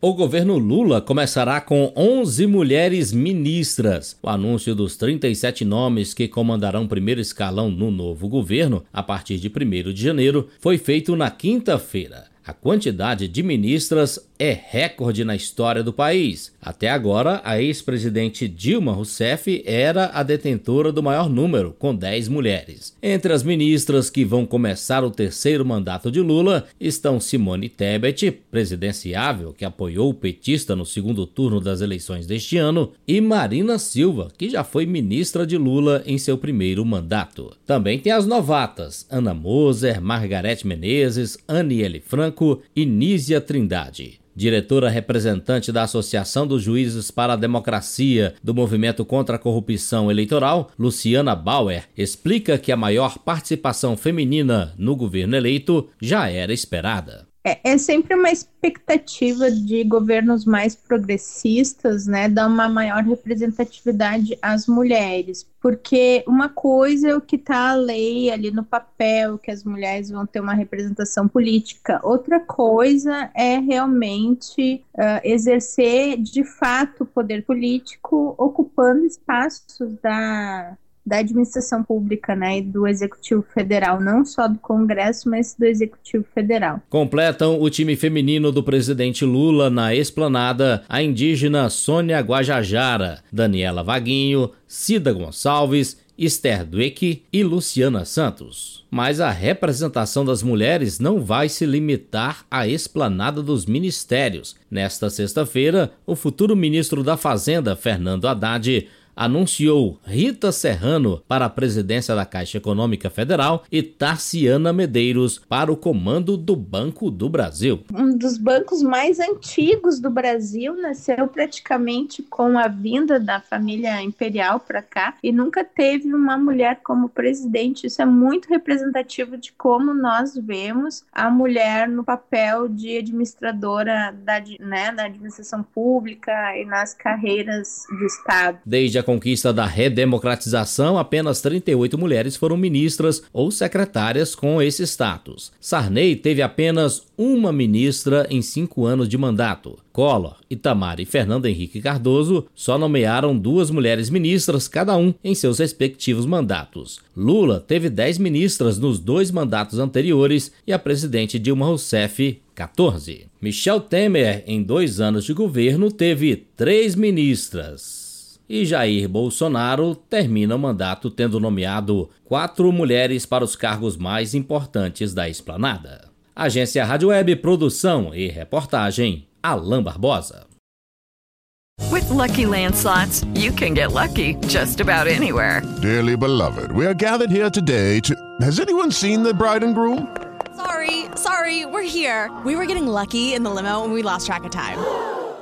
O governo Lula começará com 11 mulheres ministras. O anúncio dos 37 nomes que comandarão o primeiro escalão no novo governo, a partir de 1 de janeiro, foi feito na quinta-feira. A quantidade de ministras é recorde na história do país. Até agora, a ex-presidente Dilma Rousseff era a detentora do maior número, com 10 mulheres. Entre as ministras que vão começar o terceiro mandato de Lula estão Simone Tebet, presidenciável, que apoiou o petista no segundo turno das eleições deste ano, e Marina Silva, que já foi ministra de Lula em seu primeiro mandato. Também tem as novatas, Ana Moser, Margarete Menezes, Aniele Franco Nízia Trindade diretora representante da Associação dos Juízes para a Democracia do Movimento contra a Corrupção Eleitoral, Luciana Bauer, explica que a maior participação feminina no governo eleito já era esperada. É, é, sempre uma expectativa de governos mais progressistas, né, dar uma maior representatividade às mulheres, porque uma coisa é o que está a lei ali no papel, que as mulheres vão ter uma representação política, outra coisa é realmente uh, exercer de fato o poder político, ocupando espaços da da administração pública, né, e do Executivo Federal, não só do Congresso, mas do Executivo Federal. Completam o time feminino do presidente Lula na esplanada a indígena Sônia Guajajara, Daniela Vaguinho, Cida Gonçalves, Esther Dueck e Luciana Santos. Mas a representação das mulheres não vai se limitar à esplanada dos ministérios. Nesta sexta-feira, o futuro ministro da Fazenda, Fernando Haddad, anunciou Rita Serrano para a presidência da Caixa Econômica Federal e Tarciana Medeiros para o comando do Banco do Brasil. Um dos bancos mais antigos do Brasil nasceu praticamente com a vinda da família imperial para cá e nunca teve uma mulher como presidente. Isso é muito representativo de como nós vemos a mulher no papel de administradora da, né, da administração pública e nas carreiras de Estado. Desde a conquista da redemocratização, apenas 38 mulheres foram ministras ou secretárias com esse status. Sarney teve apenas uma ministra em cinco anos de mandato. Collor, Itamar e Fernando Henrique Cardoso só nomearam duas mulheres ministras, cada um em seus respectivos mandatos. Lula teve 10 ministras nos dois mandatos anteriores e a presidente Dilma Rousseff 14. Michel Temer, em dois anos de governo, teve três ministras e Jair Bolsonaro termina o mandato tendo nomeado quatro mulheres para os cargos mais importantes da esplanada. Agência Rádio Web, produção e reportagem, Alain Barbosa. With lucky landslots, you can get lucky just about anywhere. Dearly beloved, we are gathered here today to. Has anyone seen the bride and groom? Sorry, sorry, we're here. We were getting lucky in the limo and we lost track of time.